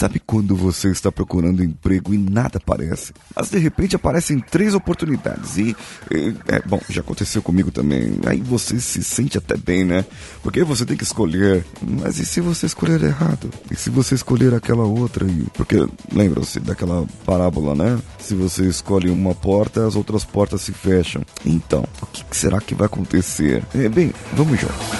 Sabe quando você está procurando emprego e nada aparece? Mas de repente aparecem três oportunidades e, e é, bom, já aconteceu comigo também. Aí você se sente até bem, né? Porque você tem que escolher. Mas e se você escolher errado? E se você escolher aquela outra? E... Porque lembra-se daquela parábola, né? Se você escolhe uma porta, as outras portas se fecham. Então, o que será que vai acontecer? É, bem, vamos junto.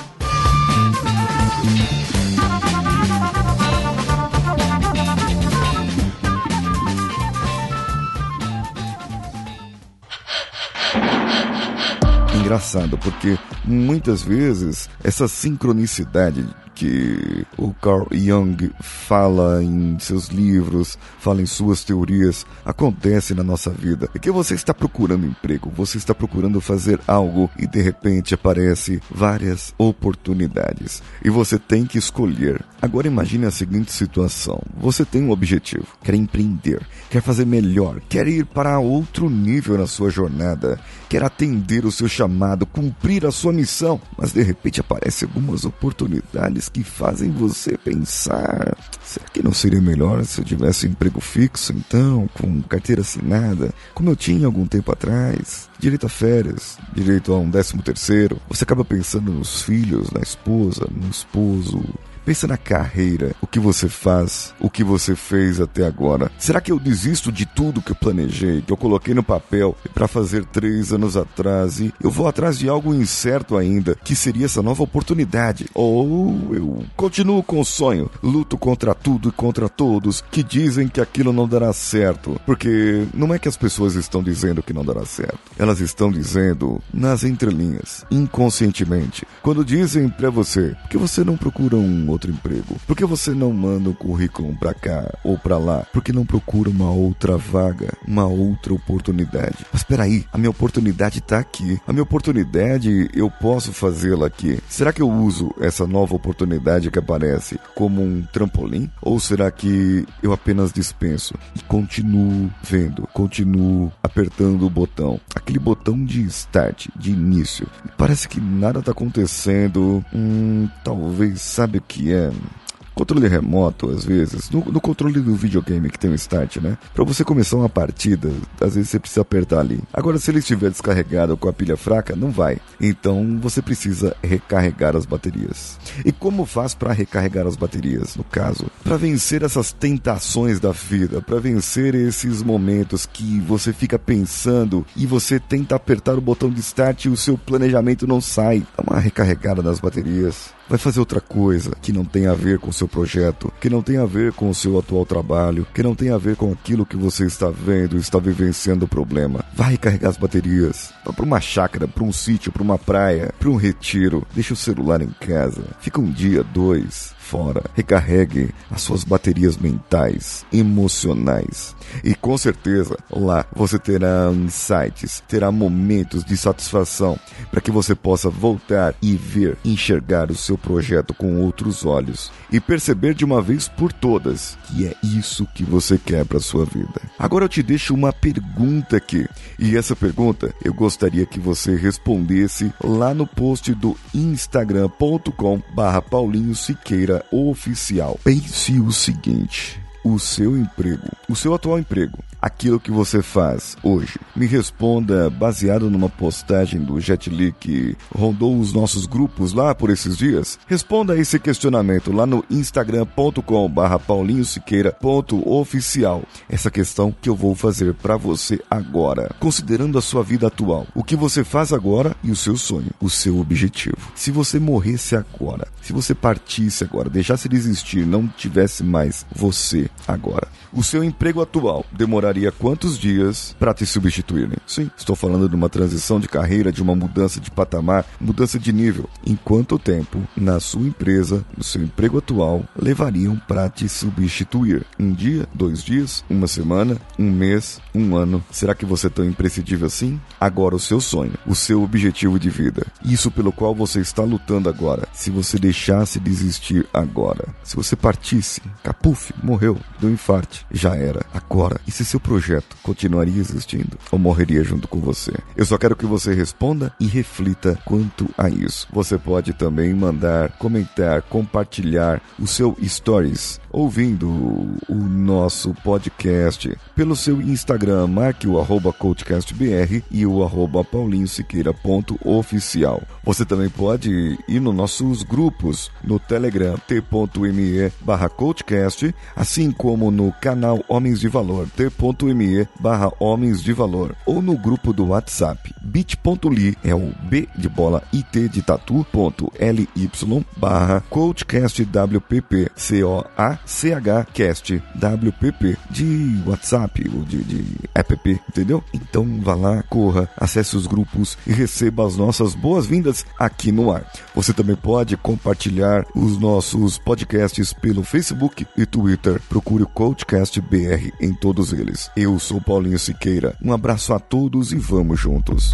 Engraçado, porque muitas vezes essa sincronicidade que o Carl Jung fala em seus livros, fala em suas teorias, acontece na nossa vida. É que você está procurando emprego, você está procurando fazer algo e de repente aparece várias oportunidades e você tem que escolher. Agora imagine a seguinte situação: você tem um objetivo, quer empreender, quer fazer melhor, quer ir para outro nível na sua jornada, quer atender o seu chamado, cumprir a sua missão, mas de repente aparecem algumas oportunidades que fazem você pensar: será que não seria melhor se eu tivesse um emprego fixo, então, com carteira assinada, como eu tinha algum tempo atrás? Direito a férias, direito a um décimo terceiro. Você acaba pensando nos filhos, na esposa, no esposo, Pensa na carreira, o que você faz, o que você fez até agora. Será que eu desisto de tudo que eu planejei, que eu coloquei no papel para fazer três anos atrás e eu vou atrás de algo incerto ainda, que seria essa nova oportunidade? Ou eu continuo com o sonho, luto contra tudo e contra todos que dizem que aquilo não dará certo? Porque não é que as pessoas estão dizendo que não dará certo, elas estão dizendo nas entrelinhas, inconscientemente, quando dizem para você que você não procura um outro emprego? Por que você não manda o um currículo para cá ou para lá? Por que não procura uma outra vaga, uma outra oportunidade? Mas espera aí, a minha oportunidade tá aqui. A minha oportunidade eu posso fazê-la aqui. Será que eu uso essa nova oportunidade que aparece como um trampolim ou será que eu apenas dispenso e continuo vendo, continuo apertando o botão, aquele botão de start, de início. E parece que nada tá acontecendo. Hum, talvez sabe o que que é controle remoto, às vezes, no, no, controle do videogame que tem o start, né? Para você começar uma partida, às vezes você precisa apertar ali. Agora, se ele estiver descarregado com a pilha fraca, não vai. Então, você precisa recarregar as baterias. E como faz para recarregar as baterias, no caso? Para vencer essas tentações da vida, para vencer esses momentos que você fica pensando e você tenta apertar o botão de start e o seu planejamento não sai. Dá uma recarregada nas baterias vai fazer outra coisa que não tem a ver com o seu projeto, que não tem a ver com o seu atual trabalho, que não tem a ver com aquilo que você está vendo está vivenciando o problema. Vai carregar as baterias. Vá para uma chácara, para um sítio, para uma praia, para um retiro. Deixa o celular em casa. Fica um dia, dois, fora. Recarregue as suas baterias mentais, emocionais. E com certeza lá você terá insights, terá momentos de satisfação para que você possa voltar e ver, enxergar o seu projeto com outros olhos e perceber de uma vez por todas que é isso que você quer para sua vida. Agora eu te deixo uma pergunta aqui, e essa pergunta eu gostaria que você respondesse lá no post do instagram.com/paulinho Siqueira oficial. Pense o seguinte: o seu emprego, o seu atual emprego, aquilo que você faz hoje? Me responda baseado numa postagem do Jet Li que rondou os nossos grupos lá por esses dias. Responda esse questionamento lá no instagram.com barra paulinhosiqueira.oficial. Essa questão que eu vou fazer para você agora. Considerando a sua vida atual, o que você faz agora e o seu sonho, o seu objetivo. Se você morresse agora, se você partisse agora, deixasse de existir, não tivesse mais você agora, o seu emprego atual demoraria quantos dias para te substituírem? Sim, estou falando de uma transição de carreira, de uma mudança de patamar, mudança de nível. Em quanto tempo na sua empresa, no seu emprego atual, levariam para te substituir? Um dia, dois dias, uma semana, um mês, um ano? Será que você é tão imprescindível assim? Agora o seu sonho, o seu objetivo de vida, isso pelo qual você está lutando agora. Se você deixasse de existir agora, se você partisse, capuf, morreu, do infarte, já era. Agora, e se seu projeto continuaria existindo ou morreria junto com você? Eu só quero que você responda e reflita quanto a isso. Você pode também mandar, comentar, compartilhar o seu stories ouvindo o nosso podcast pelo seu Instagram, marque o arroba coachcastbr e o arroba paulinhosiqueira.oficial. Você também pode ir nos nossos grupos no Telegram t.me barra assim como no canal Homens de Valor t.me barra Homens de Valor ou no grupo do WhatsApp bit.ly é o B de bola IT de tatu ponto ly barra coachcastwpp C-O-A-C-H cast WPP de WhatsApp ou de, de app, entendeu? Então vá lá, corra, acesse os grupos e receba as nossas boas-vindas aqui no ar. Você também pode compartilhar os nossos podcasts pelo Facebook e Twitter. Procure o Coachcast BR em todos eles. Eu sou Paulinho Siqueira. Um abraço a todos e vamos juntos.